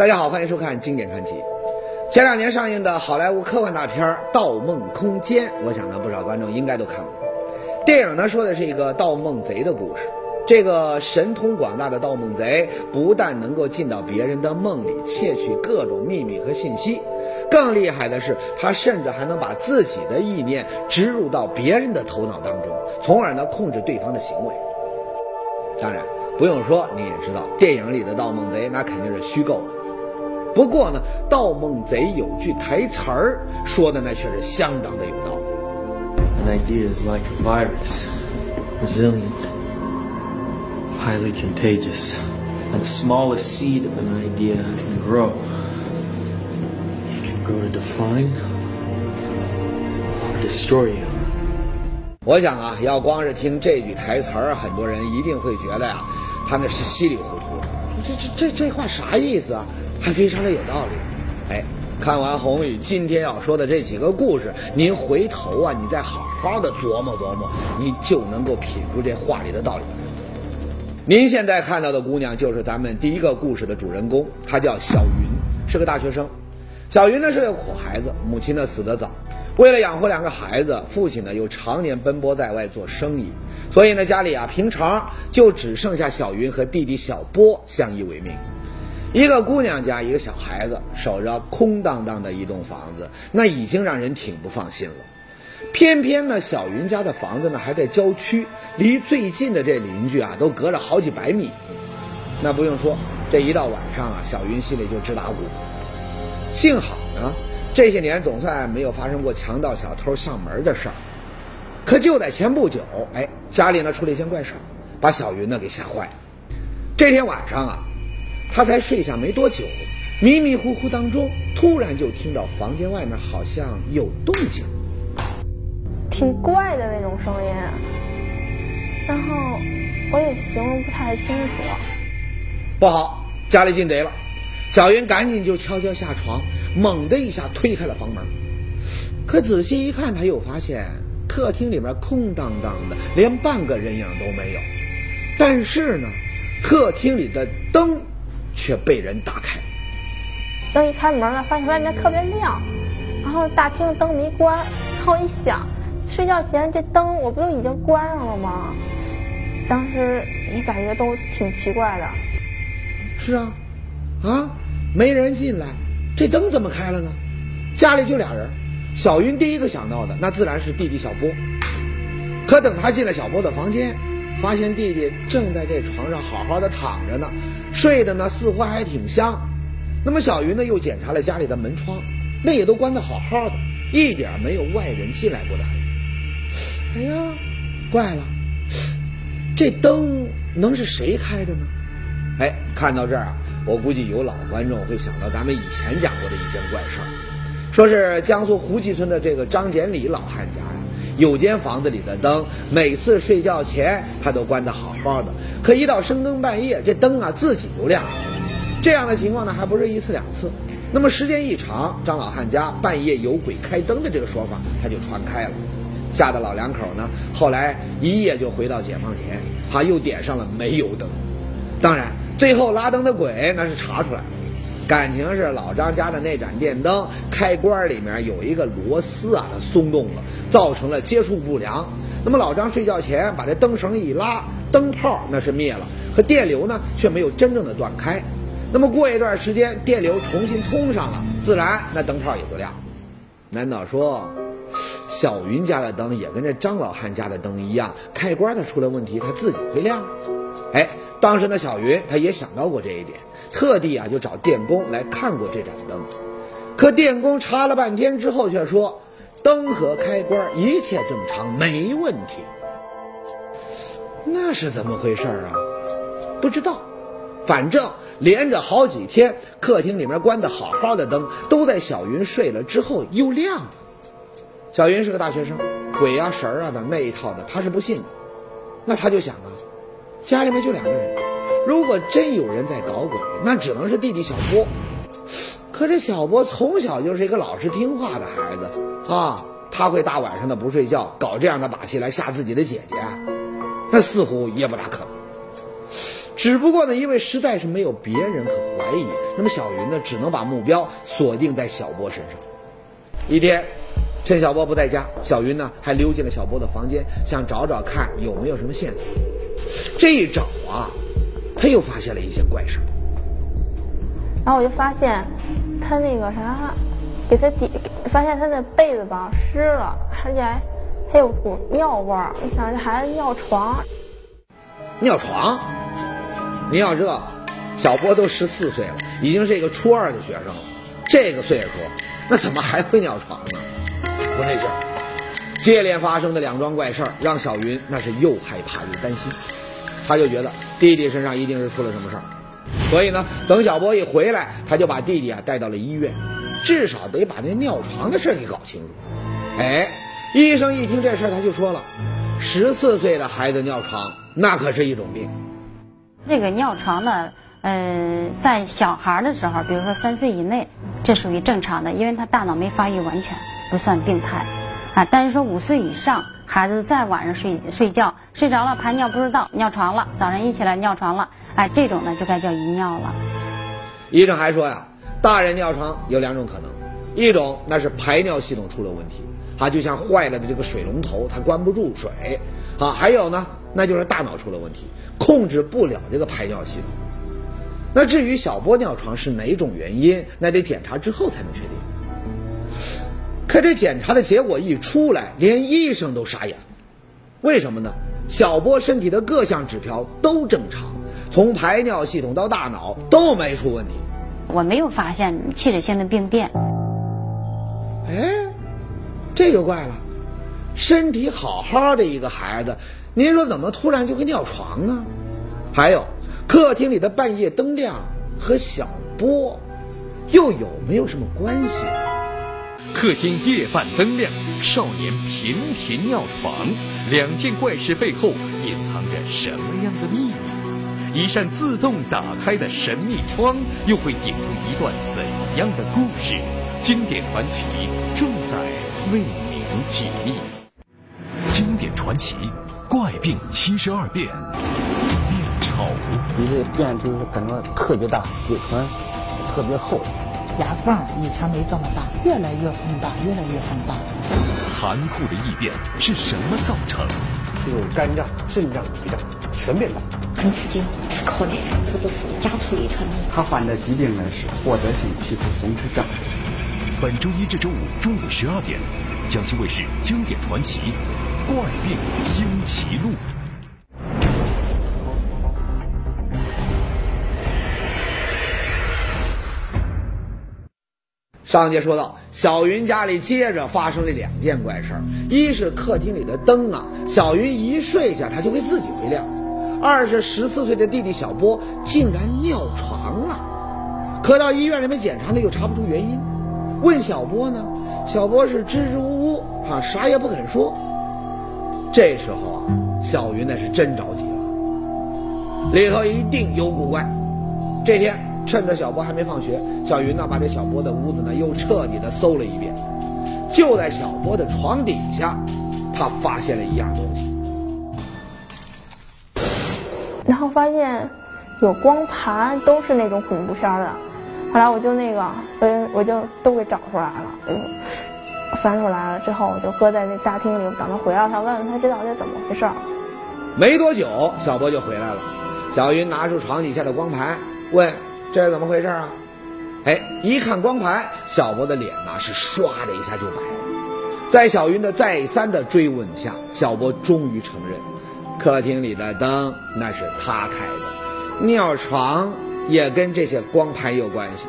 大家好，欢迎收看《经典传奇》。前两年上映的好莱坞科幻大片《盗梦空间》，我想呢，不少观众应该都看过。电影呢，说的是一个盗梦贼的故事。这个神通广大的盗梦贼，不但能够进到别人的梦里窃取各种秘密和信息，更厉害的是，他甚至还能把自己的意念植入到别人的头脑当中，从而呢控制对方的行为。当然，不用说，你也知道，电影里的盗梦贼那肯定是虚构的。不过呢，盗梦贼有句台词儿说的那却是相当的有道理。An idea is like a virus, resilient, highly contagious. And the smallest seed of an idea can grow. It can grow to define or destroy you. 我想啊，要光是听这句台词儿，很多人一定会觉得呀，他那是稀里糊涂。这这这这话啥意思啊？还非常的有道理。哎，看完红宇今天要说的这几个故事，您回头啊，你再好好的琢磨琢磨，你就能够品出这话里的道理。您现在看到的姑娘就是咱们第一个故事的主人公，她叫小云，是个大学生。小云呢是个苦孩子，母亲呢死得早，为了养活两个孩子，父亲呢又常年奔波在外做生意，所以呢家里啊平常就只剩下小云和弟弟小波相依为命。一个姑娘家，一个小孩子，守着空荡荡的一栋房子，那已经让人挺不放心了。偏偏呢，小云家的房子呢还在郊区，离最近的这邻居啊都隔着好几百米。那不用说，这一到晚上啊，小云心里就直打鼓。幸好呢，这些年总算没有发生过强盗、小偷上门的事儿。可就在前不久，哎，家里呢出了一件怪事儿，把小云呢给吓坏了。这天晚上啊。他才睡下没多久，迷迷糊糊当中，突然就听到房间外面好像有动静，挺怪的那种声音，然后我也形容不太清楚。不好，家里进贼了！小云赶紧就悄悄下床，猛地一下推开了房门。可仔细一看，他又发现客厅里面空荡荡的，连半个人影都没有。但是呢，客厅里的灯。却被人打开，灯一开门了，发现外面特别亮，然后大厅的灯没关，然后一想，睡觉前这灯我不都已经关上了吗？当时也感觉都挺奇怪的。是啊，啊，没人进来，这灯怎么开了呢？家里就俩人，小云第一个想到的那自然是弟弟小波，可等他进了小波的房间。发现弟弟正在这床上好好的躺着呢，睡的呢似乎还挺香。那么小云呢又检查了家里的门窗，那也都关得好好的，一点没有外人进来过的痕迹。哎呀，怪了，这灯能是谁开的呢？哎，看到这儿啊，我估计有老观众会想到咱们以前讲过的一件怪事儿，说是江苏胡集村的这个张简礼老汉家。有间房子里的灯，每次睡觉前他都关得好好的，可一到深更半夜，这灯啊自己就亮了。这样的情况呢，还不是一次两次。那么时间一长，张老汉家半夜有鬼开灯的这个说法，他就传开了，吓得老两口呢，后来一夜就回到解放前，他又点上了煤油灯。当然，最后拉灯的鬼那是查出来了。感情是老张家的那盏电灯开关里面有一个螺丝啊，它松动了，造成了接触不良。那么老张睡觉前把这灯绳一拉，灯泡那是灭了，可电流呢却没有真正的断开。那么过一段时间，电流重新通上了，自然那灯泡也就亮了。难道说小云家的灯也跟这张老汉家的灯一样，开关它出了问题，它自己会亮？哎，当时呢小云他也想到过这一点。特地啊，就找电工来看过这盏灯，可电工查了半天之后，却说灯和开关一切正常，没问题。那是怎么回事啊？不知道，反正连着好几天，客厅里面关的好好的灯，都在小云睡了之后又亮了。小云是个大学生，鬼呀神啊的那一套的，他是不信的。那他就想啊，家里面就两个人。如果真有人在搞鬼，那只能是弟弟小波。可这小波从小就是一个老实听话的孩子啊，他会大晚上的不睡觉搞这样的把戏来吓自己的姐姐，那似乎也不大可能。只不过呢，因为实在是没有别人可怀疑，那么小云呢，只能把目标锁定在小波身上。一天，趁小波不在家，小云呢还溜进了小波的房间，想找找看有没有什么线索。这一找啊，他又发现了一件怪事。然后我就发现，他那个啥，给他底，发现他那被子吧湿了，而且还还有股尿味儿。我想这孩子尿床，尿床。你要知道，小波都十四岁了，已经是一个初二的学生了，这个岁数，那怎么还会尿床呢？不对劲儿。接连发生的两桩怪事儿，让小云那是又害怕又担心，他就觉得弟弟身上一定是出了什么事儿。所以呢，等小波一回来，他就把弟弟啊带到了医院，至少得把那尿床的事儿给搞清楚。哎，医生一听这事儿，他就说了，十四岁的孩子尿床，那可是一种病。这个尿床呢，呃，在小孩的时候，比如说三岁以内，这属于正常的，因为他大脑没发育完全，不算病态。啊，但是说五岁以上孩子在晚上睡睡觉睡着了排尿不知道尿床了，早上一起来尿床了。哎，这种呢就该叫遗尿了。医生还说呀，大人尿床有两种可能，一种那是排尿系统出了问题，啊，就像坏了的这个水龙头，它关不住水，啊，还有呢，那就是大脑出了问题，控制不了这个排尿系统。那至于小波尿床是哪种原因，那得检查之后才能确定。可这检查的结果一出来，连医生都傻眼了，为什么呢？小波身体的各项指标都正常。从排尿系统到大脑都没出问题，我没有发现器质性的病变。哎，这就怪了，身体好好的一个孩子，您说怎么突然就会尿床呢？还有，客厅里的半夜灯亮和小波又有没有什么关系？客厅夜半灯亮，少年频频尿床，两件怪事背后隐藏着什么样的秘密？一扇自动打开的神秘窗，又会引出一段怎样的故事？经典传奇正在为您解密。经典传奇，怪病七十二变，面丑。你这变就是感觉特别大，嘴唇特别厚，牙缝以前没这么大，越来越放大，越来越放大。残酷的异变是什么造成？就是肝脏、肾脏、脾脏全变大。很吃惊，是可怜，是不是家族遗传的？他患的疾病呢是获得性皮肤松弛症。本周一至周五中午十二点，江西卫视经典传奇《怪病惊奇录》。上节说到，小云家里接着发生了两件怪事儿：一是客厅里的灯啊，小云一睡下，它就会自己会亮。二是十四岁的弟弟小波竟然尿床了，可到医院里面检查呢，又查不出原因。问小波呢，小波是支支吾吾啊，啥也不肯说。这时候啊，小云那是真着急了，里头一定有古怪。这天趁着小波还没放学，小云呢把这小波的屋子呢又彻底的搜了一遍。就在小波的床底下，他发现了一样东西。然后发现有光盘，都是那种恐怖片的。后来我就那个，我我就都给找出来了，嗯，翻出来了之后，我就搁在那大厅里，等他回来，他问问他这到底怎么回事。没多久，小波就回来了。小云拿出床底下的光盘，问：“这是怎么回事啊？”哎，一看光盘，小波的脸呐是唰的一下就白了。在小云的再三的追问下，小波终于承认。客厅里的灯那是他开的，尿床也跟这些光盘有关系，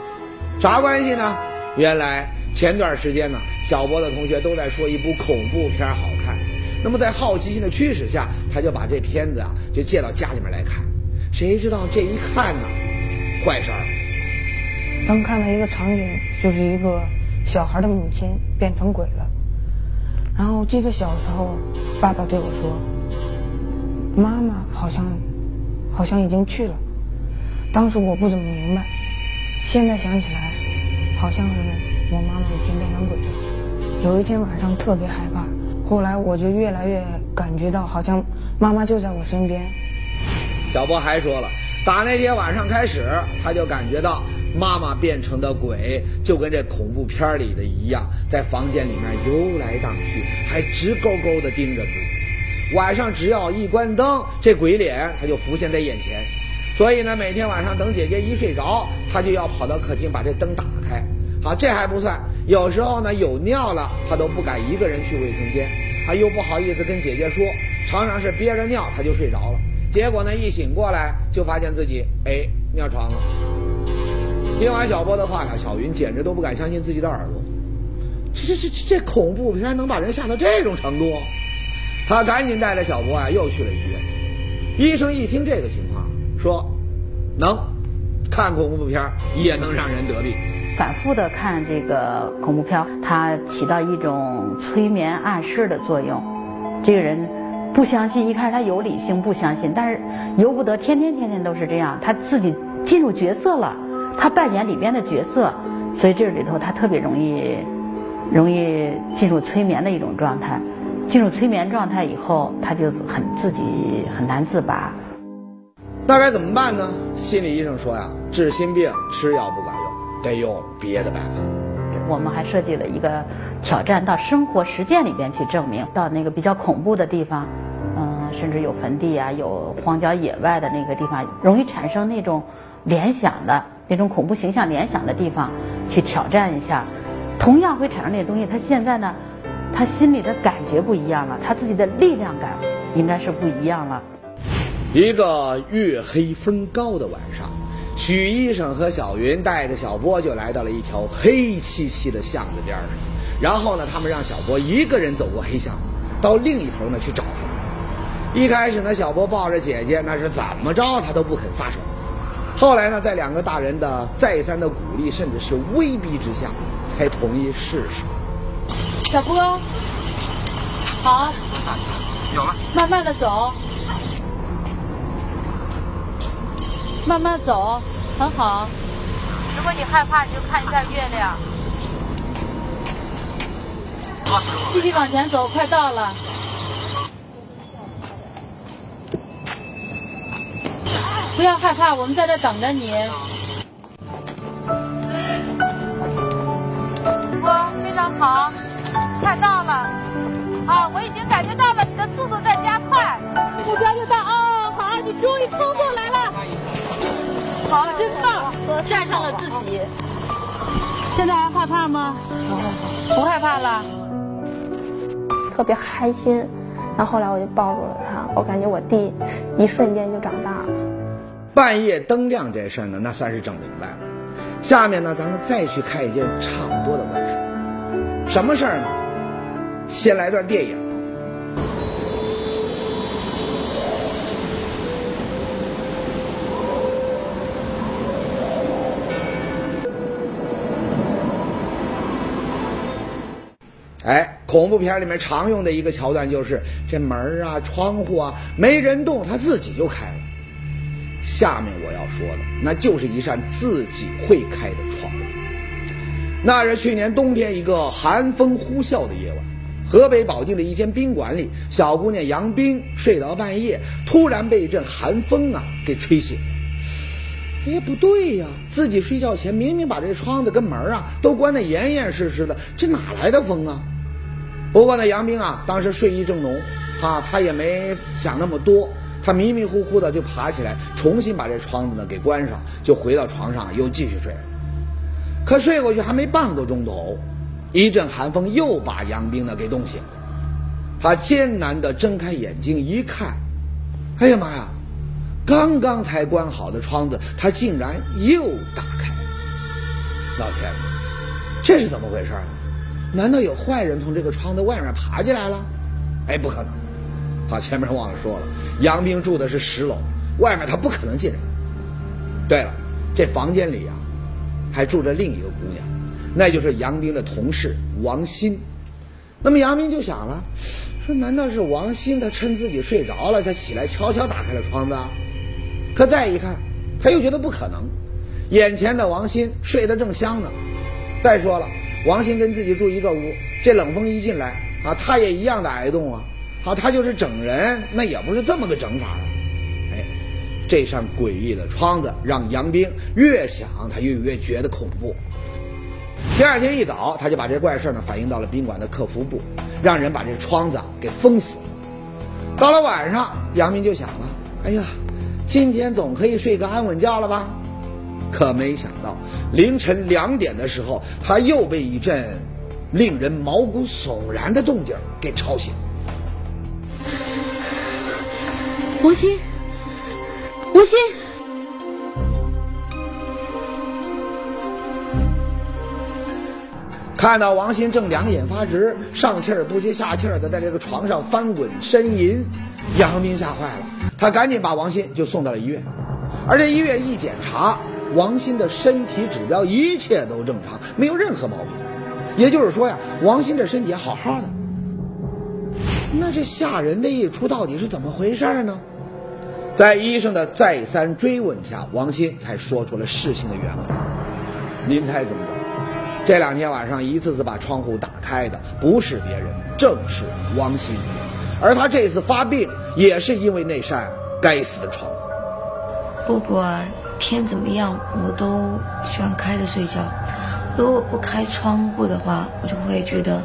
啥关系呢？原来前段时间呢，小波的同学都在说一部恐怖片好看，那么在好奇心的驱使下，他就把这片子啊就借到家里面来看，谁知道这一看呢，坏事儿。当看到一个场景，就是一个小孩的母亲变成鬼了，然后记得小时候，爸爸对我说。妈妈好像，好像已经去了。当时我不怎么明白，现在想起来，好像是我妈妈已经变成鬼了。有一天晚上特别害怕，后来我就越来越感觉到，好像妈妈就在我身边。小波还说了，打那天晚上开始，他就感觉到妈妈变成的鬼，就跟这恐怖片里的一样，在房间里面游来荡去，还直勾勾地盯着自己。晚上只要一关灯，这鬼脸他就浮现在眼前。所以呢，每天晚上等姐姐一睡着，他就要跑到客厅把这灯打开。好，这还不算，有时候呢有尿了，他都不敢一个人去卫生间，他又不好意思跟姐姐说，常常是憋着尿他就睡着了。结果呢，一醒过来就发现自己哎尿床了。听完小波的话呀，小云简直都不敢相信自己的耳朵，这这这这这恐怖片能把人吓到这种程度？他赶紧带着小波啊又去了医院。医生一听这个情况，说能看恐怖片也能让人得病。反复的看这个恐怖片，它起到一种催眠暗示的作用。这个人不相信，一开始他有理性不相信，但是由不得天天天天都是这样，他自己进入角色了，他扮演里边的角色，所以这里头他特别容易容易进入催眠的一种状态。进入催眠状态以后，他就很自己很难自拔。那该怎么办呢？心理医生说呀，治心病吃药不管用，得用别的办法。我们还设计了一个挑战，到生活实践里边去证明，到那个比较恐怖的地方，嗯，甚至有坟地啊，有荒郊野外的那个地方，容易产生那种联想的那种恐怖形象联想的地方，去挑战一下，同样会产生那些东西。他现在呢？他心里的感觉不一样了，他自己的力量感应该是不一样了。一个月黑风高的晚上，许医生和小云带着小波就来到了一条黑漆漆的巷子边上。然后呢，他们让小波一个人走过黑巷，到另一头呢去找他们。一开始呢，小波抱着姐姐，那是怎么着他都不肯撒手。后来呢，在两个大人的再三的鼓励，甚至是威逼之下，才同意试试。小波，好，有了，慢慢的走，慢慢走，很好。如果你害怕，你就看一下月亮。继续往前走，快到了。不要害怕，我们在这等着你。哇，非常好。快到了，啊！我已经感觉到了你的速度在加快，目标就到哦，好，你终于冲过来了，好，真棒，战胜了自己。现在还害怕吗？不害怕了，特别开心。然后后来我就抱住了他，我感觉我弟一瞬间就长大了。半夜灯亮这事儿呢，那算是整明白了。下面呢，咱们再去看一件差不多的怪事什么事儿呢？先来段电影。恐怖片里面常用的一个桥段就是这门啊、窗户啊没人动，它自己就开了。下面我要说的，那就是一扇自己会开的窗户。那是去年冬天一个寒风呼啸的夜晚。河北保定的一间宾馆里，小姑娘杨冰睡到半夜，突然被一阵寒风啊给吹醒了。哎，不对呀，自己睡觉前明明把这窗子跟门啊都关得严严实实的，这哪来的风啊？不过呢，杨冰啊当时睡意正浓，啊，他也没想那么多，他迷迷糊糊的就爬起来，重新把这窗子呢给关上，就回到床上又继续睡。可睡过去还没半个钟头。一阵寒风又把杨冰呢给冻醒了，他艰难的睁开眼睛一看，哎呀妈呀！刚刚才关好的窗子，他竟然又打开了！老天，这是怎么回事啊？难道有坏人从这个窗子外面爬进来了？哎，不可能！好，前面忘了说了，杨冰住的是十楼，外面他不可能进人。对了，这房间里啊，还住着另一个姑娘。那就是杨冰的同事王鑫，那么杨冰就想了，说难道是王鑫他趁自己睡着了，他起来悄悄打开了窗子？可再一看，他又觉得不可能，眼前的王鑫睡得正香呢。再说了，王鑫跟自己住一个屋，这冷风一进来啊，他也一样的挨冻啊。好，他就是整人，那也不是这么个整法啊。哎，这扇诡异的窗子让杨冰越想他越越觉得恐怖。第二天一早，他就把这怪事呢反映到了宾馆的客服部，让人把这窗子给封死了。到了晚上，杨明就想了：“哎呀，今天总可以睡个安稳觉了吧？”可没想到，凌晨两点的时候，他又被一阵令人毛骨悚然的动静给吵醒。吴昕，吴昕。看到王鑫正两眼发直、上气儿不接下气儿的在这个床上翻滚呻吟，杨斌吓坏了，他赶紧把王鑫就送到了医院。而这医院一检查，王鑫的身体指标一切都正常，没有任何毛病。也就是说呀，王鑫这身体好好的。那这吓人的一出到底是怎么回事呢？在医生的再三追问下，王鑫才说出了事情的原委。您猜怎么着？这两天晚上一次次把窗户打开的不是别人，正是王鑫。而他这次发病也是因为那扇该死的窗户。不管天怎么样，我都喜欢开着睡觉。如果不开窗户的话，我就会觉得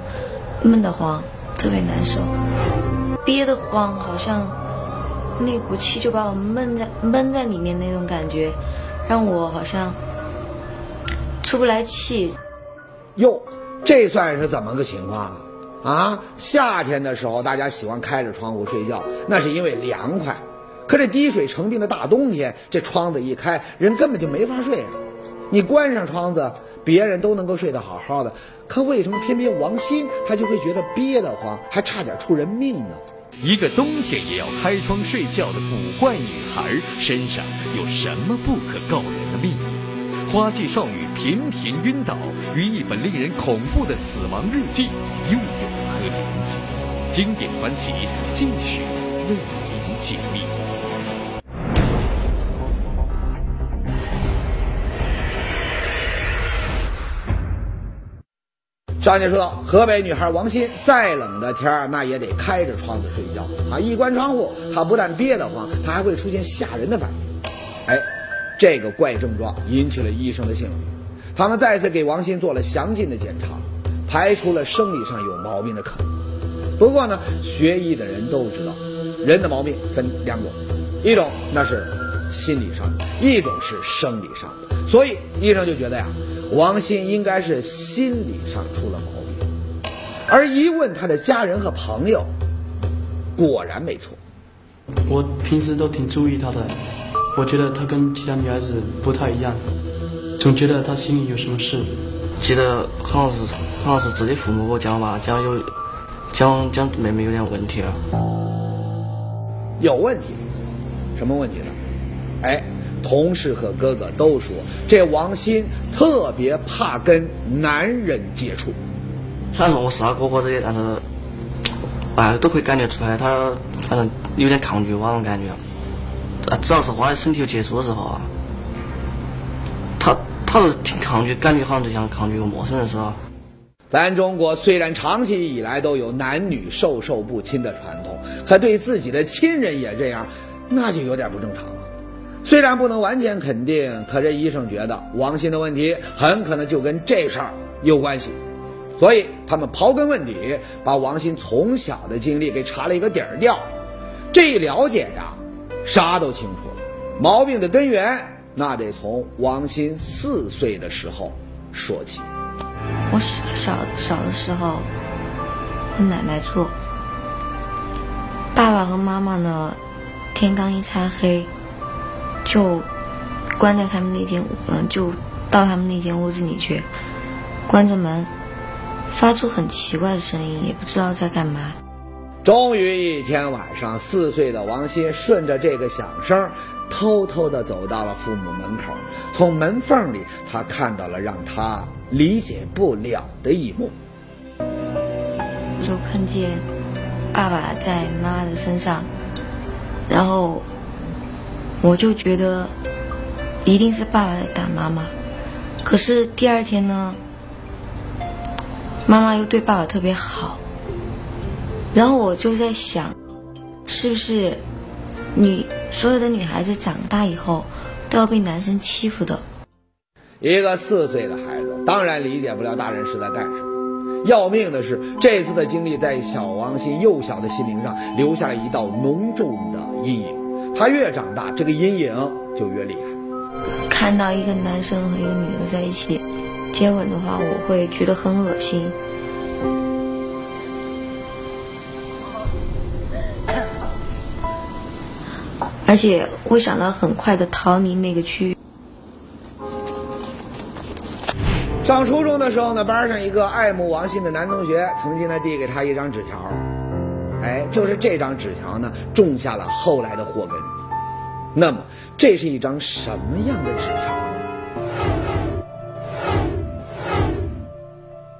闷得慌，特别难受，憋得慌，好像那股气就把我闷在闷在里面那种感觉，让我好像出不来气。哟，这算是怎么个情况啊？啊，夏天的时候大家喜欢开着窗户睡觉，那是因为凉快。可这滴水成冰的大冬天，这窗子一开，人根本就没法睡啊。你关上窗子，别人都能够睡得好好的，可为什么偏偏王鑫他就会觉得憋得慌，还差点出人命呢？一个冬天也要开窗睡觉的古怪女孩身上有什么不可告人的秘密？花季少女频频晕倒，与一本令人恐怖的死亡日记又有何联系？经典传奇继续为您解密。上节说到，河北女孩王鑫，再冷的天儿那也得开着窗子睡觉啊！一关窗户，她不但憋得慌，她还会出现吓人的反应。哎，这个怪症状引起了医生的兴趣，他们再次给王鑫做了详尽的检查，排除了生理上有毛病的可能。不过呢，学医的人都知道，人的毛病分两种，一种那是心理上的，一种是生理上的。所以医生就觉得呀。王鑫应该是心理上出了毛病，而一问他的家人和朋友，果然没错。我平时都挺注意他的，我觉得他跟其他女孩子不太一样，总觉得他心里有什么事。记得好像是好像是自己父母给我讲吧，讲有讲讲妹妹有点问题了。有问题？什么问题呢？哎。同事和哥哥都说，这王鑫特别怕跟男人接触。虽然说我是他哥哥这些，但是，哎，都可以感觉出来，他反正有点抗拒我那种感觉。只要是和他身体有接触的时候啊，他他是挺抗拒，感觉好像就像抗拒一个陌生人似的。咱中国虽然长期以来都有男女授受不亲的传统，可对自己的亲人也这样，那就有点不正常了。虽然不能完全肯定，可这医生觉得王鑫的问题很可能就跟这事儿有关系，所以他们刨根问底，把王鑫从小的经历给查了一个底儿掉。这一了解呀，啥都清楚了。毛病的根源，那得从王鑫四岁的时候说起。我小小小的时候和奶奶住，爸爸和妈妈呢，天刚一擦黑。就关在他们那间，嗯，就到他们那间屋子里去，关着门，发出很奇怪的声音，也不知道在干嘛。终于一天晚上，四岁的王鑫顺着这个响声，偷偷的走到了父母门口。从门缝里，他看到了让他理解不了的一幕。就看见爸爸在妈妈的身上，然后。我就觉得一定是爸爸在打妈妈，可是第二天呢，妈妈又对爸爸特别好，然后我就在想，是不是女所有的女孩子长大以后都要被男生欺负的。一个四岁的孩子当然理解不了大人是在干什么。要命的是，这次的经历在小王鑫幼小的心灵上留下了一道浓重的阴影。他越长大，这个阴影就越厉害。看到一个男生和一个女的在一起接吻的话，我会觉得很恶心。而且会想到很快的逃离那个区域。上初中的时候呢，班上一个爱慕王鑫的男同学曾经呢递给他一张纸条，哎，就是这张纸条呢种下了后来的祸根。那么，这是一张什么样的纸条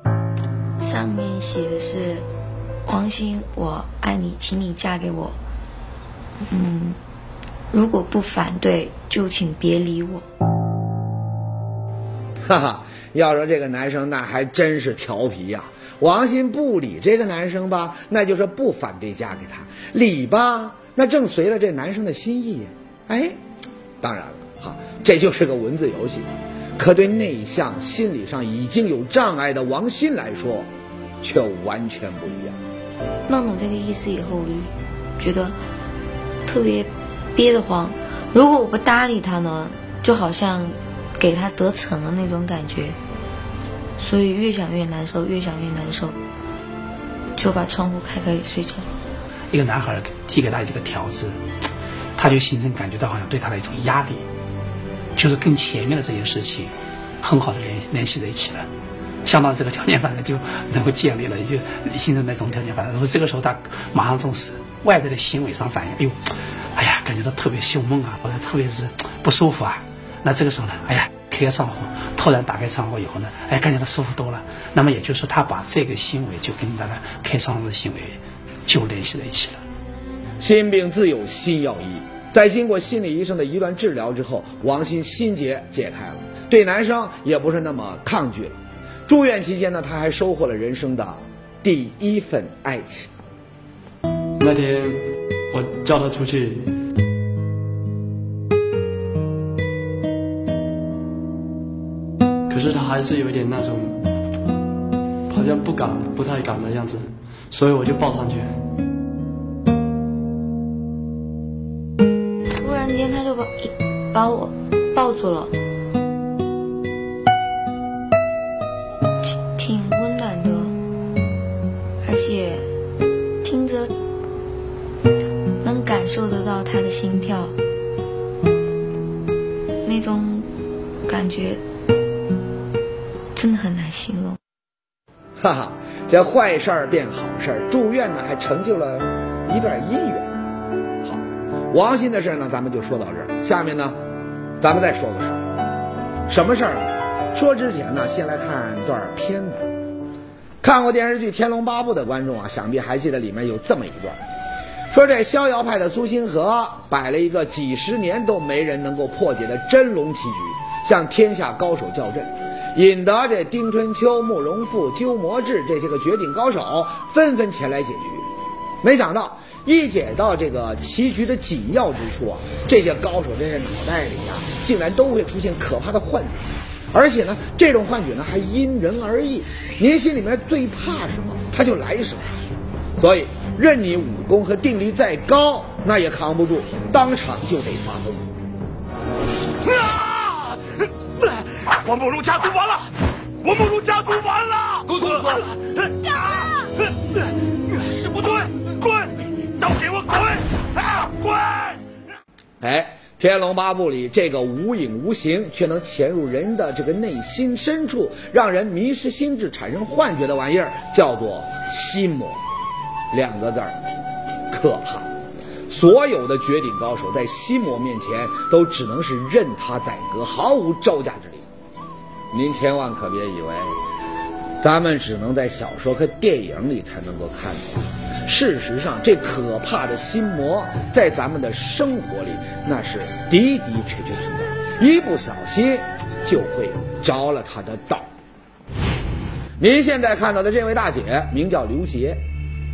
呢？上面写的是：“王鑫，我爱你，请你嫁给我。”嗯。如果不反对，就请别理我。哈哈，要说这个男生那还真是调皮呀。王鑫不理这个男生吧，那就是不反对嫁给他；理吧，那正随了这男生的心意。哎，当然了，哈，这就是个文字游戏。可对内向、心理上已经有障碍的王鑫来说，却完全不一样。弄懂这个意思以后，我就觉得特别。憋得慌，如果我不搭理他呢，就好像给他得逞了那种感觉，所以越想越难受，越想越难受，就把窗户开开睡着。一个男孩递给他这个条子，他就形成感觉到好像对他的一种压力，就是跟前面的这件事情很好的联联系在一起了，相当于这个条件反正就能够建立了，也就形成那种条件反正。然后这个时候他马上从事外在的行为上反应，哎呦。哎呀，感觉到特别胸闷啊，或者特别是不舒服啊。那这个时候呢，哎呀，开开窗户，突然打开窗户以后呢，哎，感觉到舒服多了。那么也就是说，他把这个行为就跟他的开窗户的行为就联系在一起了。心病自有心药医，在经过心理医生的一段治疗之后，王鑫心结解开了，对男生也不是那么抗拒了。住院期间呢，他还收获了人生的第一份爱情。那天。我叫他出去，可是他还是有点那种，好像不敢、不太敢的样子，所以我就抱上去。突然间，他就把把我抱住了。挺挺温暖的，而且听着能感受得到他的心跳，那种感觉真的很难形容。哈哈，这坏事儿变好事儿，住院呢还成就了一段姻缘。好，王鑫的事儿呢，咱们就说到这儿。下面呢，咱们再说个事儿。什么事儿？说之前呢，先来看段片子。看过电视剧《天龙八部》的观众啊，想必还记得里面有这么一段。说这逍遥派的苏星河摆了一个几十年都没人能够破解的真龙棋局，向天下高手叫阵，引得这丁春秋、慕容复、鸠摩智这些个绝顶高手纷纷前来解局。没想到一解到这个棋局的紧要之处啊，这些高手这些脑袋里呀，竟然都会出现可怕的幻觉，而且呢，这种幻觉呢还因人而异。您心里面最怕什么，他就来什么。所以，任你武功和定力再高，那也扛不住，当场就得发疯。啊！我慕容家族完了！我慕容家族完了！公子，啊！是不对，滚！都给我滚！啊，滚！哎，《天龙八部》里这个无影无形却能潜入人的这个内心深处，让人迷失心智、产生幻觉的玩意儿，叫做心魔。两个字儿，可怕。所有的绝顶高手在心魔面前都只能是任他宰割，毫无招架之力。您千万可别以为，咱们只能在小说和电影里才能够看到。事实上，这可怕的心魔在咱们的生活里那是的的确确存在，一不小心就会着了他的道。您现在看到的这位大姐名叫刘杰。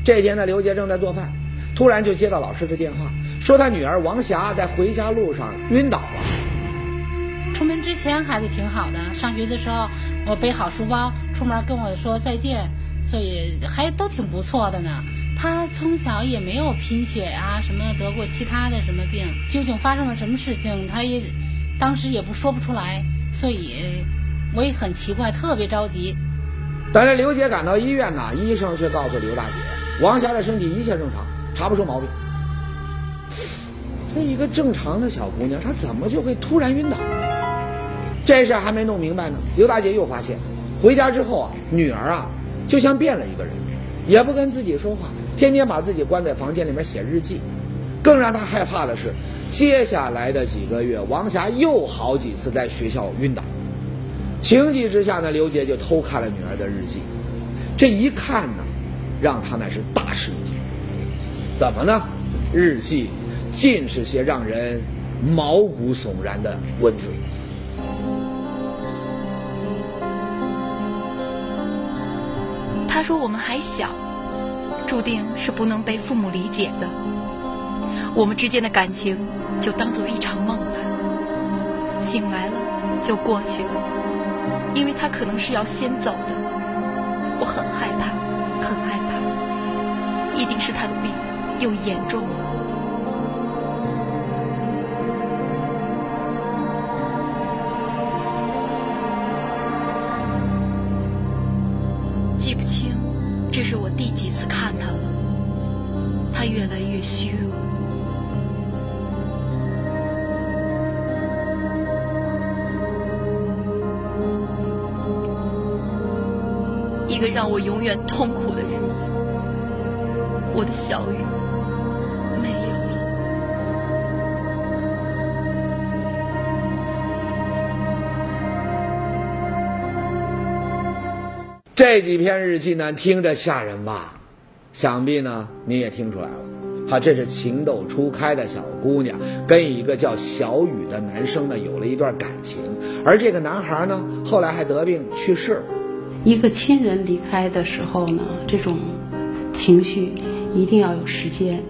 这天呢，刘杰正在做饭，突然就接到老师的电话，说他女儿王霞在回家路上晕倒了。出门之前孩子挺好的，上学的时候我背好书包出门跟我说再见，所以还都挺不错的呢。他从小也没有贫血啊，什么得过其他的什么病，究竟发生了什么事情，他也当时也不说不出来，所以我也很奇怪，特别着急。但是刘姐赶到医院呢，医生却告诉刘大姐，王霞的身体一切正常，查不出毛病。这一个正常的小姑娘，她怎么就会突然晕倒呢？这事还没弄明白呢，刘大姐又发现，回家之后啊，女儿啊就像变了一个人，也不跟自己说话，天天把自己关在房间里面写日记。更让她害怕的是，接下来的几个月，王霞又好几次在学校晕倒。情急之下呢，刘杰就偷看了女儿的日记。这一看呢，让他那是大吃一惊。怎么呢？日记尽是些让人毛骨悚然的文字。他说：“我们还小，注定是不能被父母理解的。我们之间的感情就当做一场梦吧，醒来了就过去了。”因为他可能是要先走的，我很害怕，很害怕，一定是他的病又严重了。个让我永远痛苦的日子，我的小雨没有了。这几篇日记呢，听着吓人吧？想必呢，你也听出来了。哈，这是情窦初开的小姑娘跟一个叫小雨的男生呢有了一段感情，而这个男孩呢，后来还得病去世了。一个亲人离开的时候呢，这种情绪一定要有时间。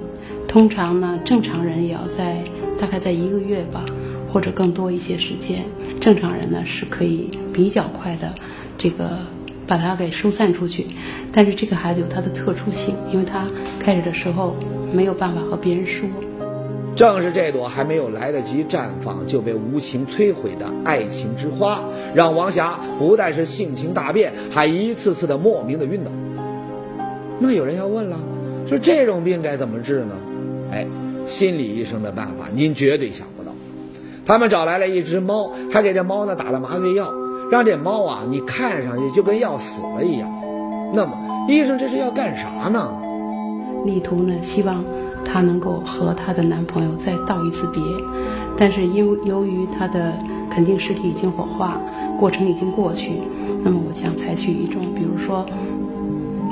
通常呢，正常人也要在大概在一个月吧，或者更多一些时间。正常人呢是可以比较快的这个把它给疏散出去。但是这个孩子有他的特殊性，因为他开始的时候没有办法和别人说。正是这朵还没有来得及绽放就被无情摧毁的爱情之花，让王霞不但是性情大变，还一次次的莫名的晕倒。那有人要问了，说这种病该怎么治呢？哎，心理医生的办法您绝对想不到。他们找来了一只猫，还给这猫呢打了麻醉药，让这猫啊你看上去就跟要死了一样。那么医生这是要干啥呢？力图呢希望。她能够和她的男朋友再道一次别，但是因由于她的肯定尸体已经火化，过程已经过去，那么我想采取一种，比如说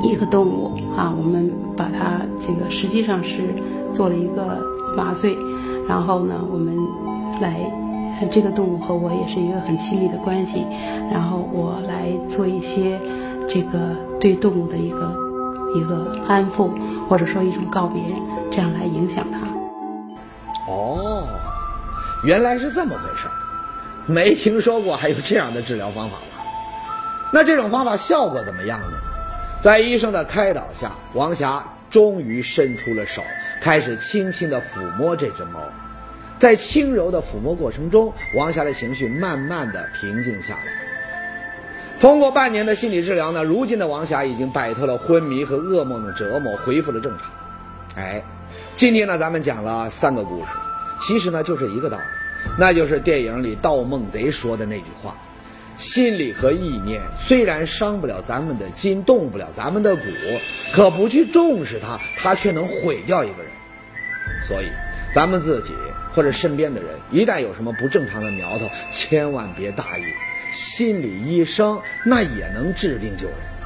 一个动物啊，我们把它这个实际上是做了一个麻醉，然后呢，我们来这个动物和我也是一个很亲密的关系，然后我来做一些这个对动物的一个一个安抚，或者说一种告别。这样来影响他。哦，原来是这么回事儿，没听说过还有这样的治疗方法吧？那这种方法效果怎么样呢？在医生的开导下，王霞终于伸出了手，开始轻轻的抚摸这只猫。在轻柔的抚摸过程中，王霞的情绪慢慢的平静下来。通过半年的心理治疗呢，如今的王霞已经摆脱了昏迷和噩梦的折磨，恢复了正常。哎。今天呢，咱们讲了三个故事，其实呢就是一个道理，那就是电影里盗梦贼说的那句话：心理和意念虽然伤不了咱们的筋，动不了咱们的骨，可不去重视它，它却能毁掉一个人。所以，咱们自己或者身边的人，一旦有什么不正常的苗头，千万别大意，心理医生那也能治病救人。